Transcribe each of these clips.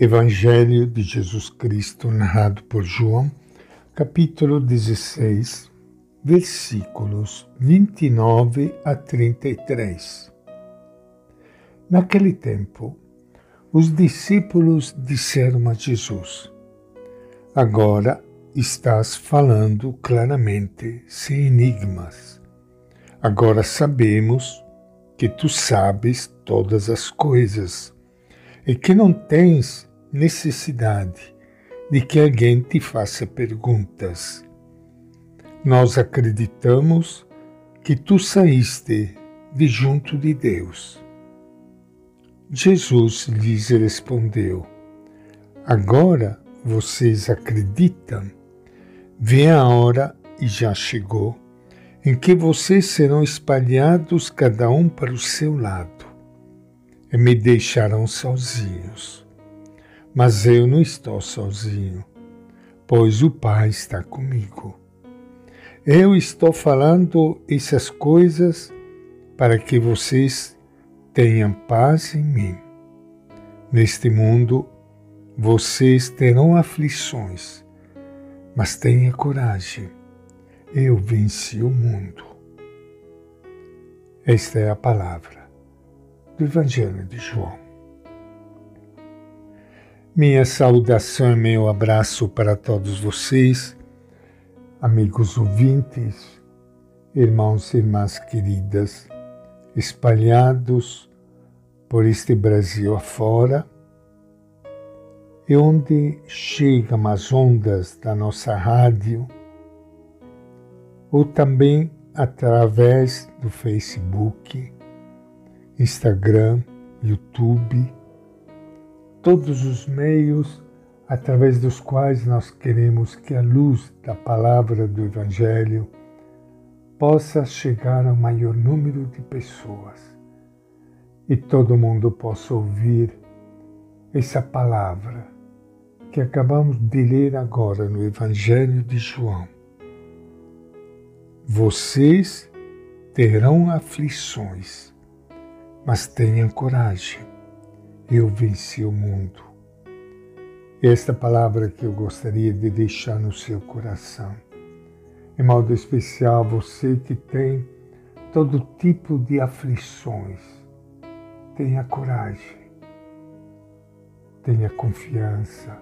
Evangelho de Jesus Cristo, narrado por João, capítulo 16, versículos 29 a 33. Naquele tempo, os discípulos disseram a Jesus: Agora estás falando claramente, sem enigmas. Agora sabemos que tu sabes todas as coisas e que não tens necessidade de que alguém te faça perguntas. Nós acreditamos que tu saíste de junto de Deus. Jesus lhes respondeu: Agora vocês acreditam? Vem a hora e já chegou em que vocês serão espalhados cada um para o seu lado e me deixarão sozinhos. Mas eu não estou sozinho, pois o Pai está comigo. Eu estou falando essas coisas para que vocês tenham paz em mim. Neste mundo vocês terão aflições, mas tenha coragem. Eu venci o mundo. Esta é a palavra do Evangelho de João. Minha saudação e meu abraço para todos vocês, amigos ouvintes, irmãos e irmãs queridas, espalhados por este Brasil afora, e onde chegam as ondas da nossa rádio, ou também através do Facebook, Instagram, YouTube, todos os meios através dos quais nós queremos que a luz da palavra do Evangelho possa chegar ao maior número de pessoas e todo mundo possa ouvir essa palavra que acabamos de ler agora no Evangelho de João. Vocês terão aflições, mas tenham coragem eu venci o mundo. Esta palavra que eu gostaria de deixar no seu coração. Em modo especial, você que tem todo tipo de aflições, tenha coragem, tenha confiança,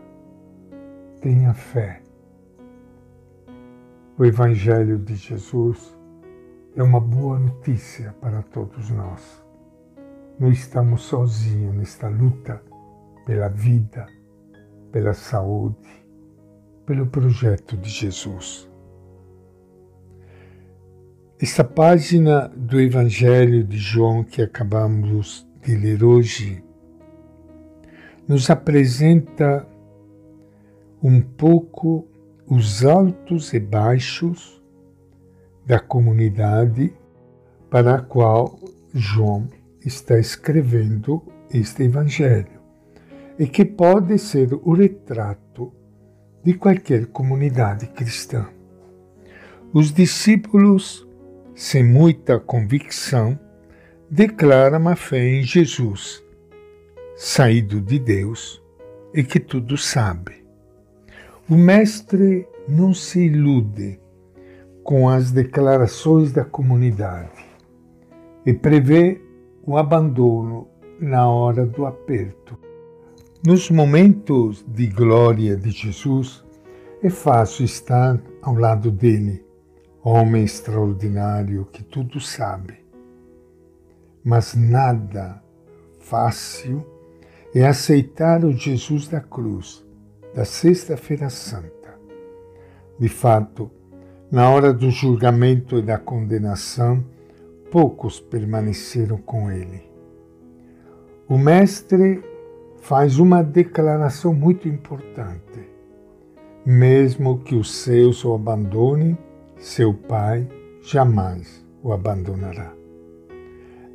tenha fé. O Evangelho de Jesus é uma boa notícia para todos nós não estamos sozinhos nesta luta pela vida, pela saúde, pelo projeto de Jesus. Esta página do Evangelho de João que acabamos de ler hoje nos apresenta um pouco os altos e baixos da comunidade para a qual João está escrevendo este Evangelho e que pode ser o retrato de qualquer comunidade cristã. Os discípulos, sem muita convicção, declaram a fé em Jesus, saído de Deus e que tudo sabe. O Mestre não se ilude com as declarações da comunidade e prevê o abandono na hora do aperto. Nos momentos de glória de Jesus, é fácil estar ao lado dele, homem extraordinário que tudo sabe. Mas nada fácil é aceitar o Jesus da cruz, da Sexta-feira Santa. De fato, na hora do julgamento e da condenação, poucos permaneceram com ele. O Mestre faz uma declaração muito importante. Mesmo que os seus o abandonem, seu Pai jamais o abandonará.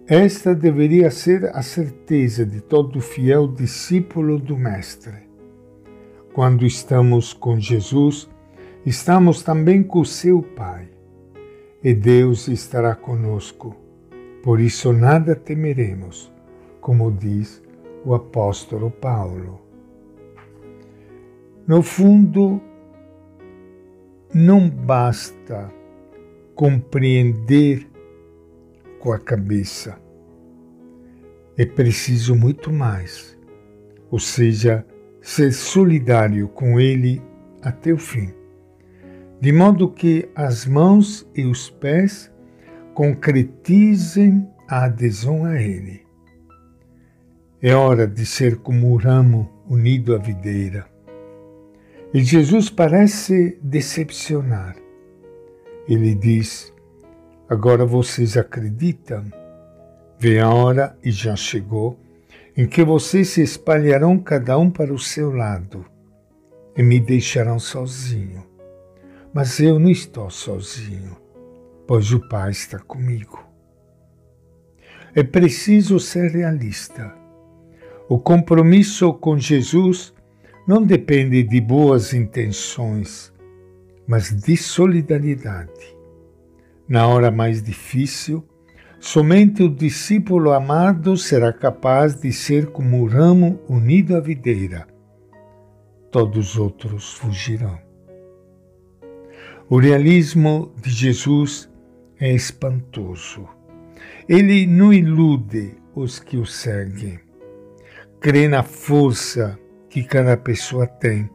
Esta deveria ser a certeza de todo fiel discípulo do Mestre. Quando estamos com Jesus, estamos também com seu Pai e Deus estará conosco. Por isso nada temeremos, como diz o apóstolo Paulo. No fundo, não basta compreender com a cabeça. É preciso muito mais, ou seja, ser solidário com Ele até o fim, de modo que as mãos e os pés concretizem a adesão a Ele. É hora de ser como o ramo unido à videira. E Jesus parece decepcionar. Ele diz: Agora vocês acreditam? Vem a hora, e já chegou, em que vocês se espalharão cada um para o seu lado e me deixarão sozinho. Mas eu não estou sozinho, pois o Pai está comigo. É preciso ser realista. O compromisso com Jesus não depende de boas intenções, mas de solidariedade. Na hora mais difícil, somente o discípulo amado será capaz de ser como o ramo unido à videira. Todos os outros fugirão. O realismo de Jesus é espantoso. Ele não ilude os que o seguem. Crê na força que cada pessoa tem,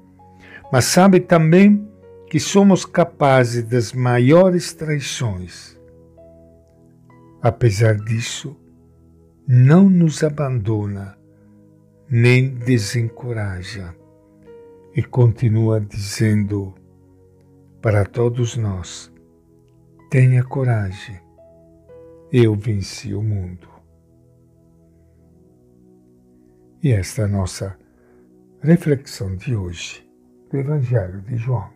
mas sabe também que somos capazes das maiores traições. Apesar disso, não nos abandona nem desencoraja e continua dizendo para todos nós: tenha coragem, eu venci o mundo. E esta é a nossa reflexão de hoje do Evangelho de João.